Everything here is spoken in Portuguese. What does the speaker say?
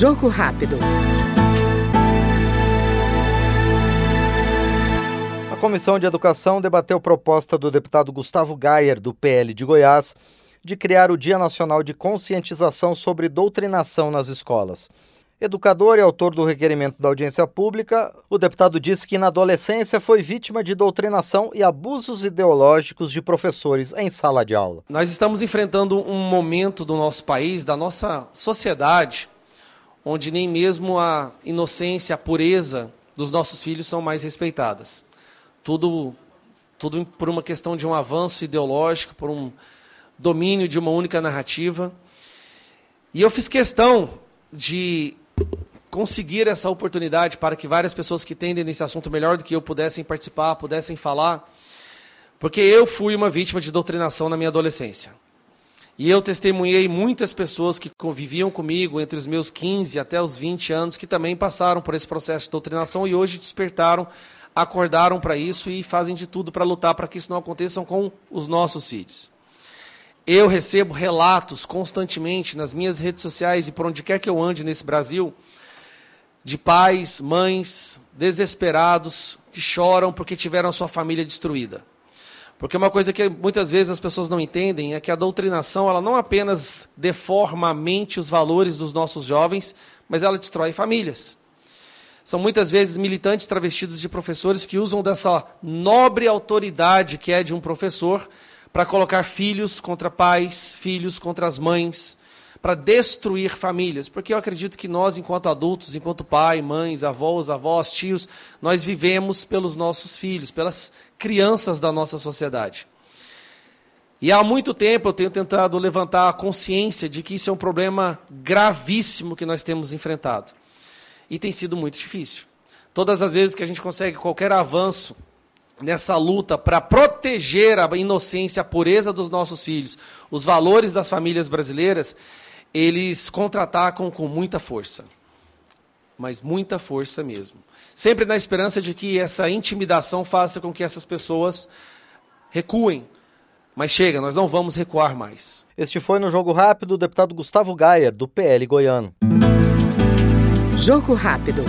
Jogo rápido. A Comissão de Educação debateu proposta do deputado Gustavo Gayer, do PL de Goiás, de criar o Dia Nacional de Conscientização sobre Doutrinação nas Escolas. Educador e autor do requerimento da audiência pública, o deputado disse que na adolescência foi vítima de doutrinação e abusos ideológicos de professores em sala de aula. Nós estamos enfrentando um momento do nosso país, da nossa sociedade, onde nem mesmo a inocência, a pureza dos nossos filhos são mais respeitadas. Tudo, tudo por uma questão de um avanço ideológico, por um domínio de uma única narrativa. E eu fiz questão de conseguir essa oportunidade para que várias pessoas que entendem nesse assunto melhor do que eu pudessem participar, pudessem falar, porque eu fui uma vítima de doutrinação na minha adolescência. E eu testemunhei muitas pessoas que conviviam comigo entre os meus 15 até os 20 anos que também passaram por esse processo de doutrinação e hoje despertaram, acordaram para isso e fazem de tudo para lutar para que isso não aconteça com os nossos filhos. Eu recebo relatos constantemente nas minhas redes sociais e por onde quer que eu ande nesse Brasil de pais, mães desesperados que choram porque tiveram a sua família destruída. Porque uma coisa que muitas vezes as pessoas não entendem é que a doutrinação ela não apenas deforma a mente os valores dos nossos jovens, mas ela destrói famílias. São muitas vezes militantes travestidos de professores que usam dessa nobre autoridade que é de um professor para colocar filhos contra pais, filhos contra as mães, para destruir famílias, porque eu acredito que nós, enquanto adultos, enquanto pai, mães, avós, avós, tios, nós vivemos pelos nossos filhos, pelas crianças da nossa sociedade. E há muito tempo eu tenho tentado levantar a consciência de que isso é um problema gravíssimo que nós temos enfrentado. E tem sido muito difícil. Todas as vezes que a gente consegue qualquer avanço nessa luta para proteger a inocência, a pureza dos nossos filhos, os valores das famílias brasileiras, eles contra-atacam com muita força. Mas muita força mesmo. Sempre na esperança de que essa intimidação faça com que essas pessoas recuem. Mas chega, nós não vamos recuar mais. Este foi no Jogo Rápido o deputado Gustavo Gayer, do PL Goiano. Jogo Rápido.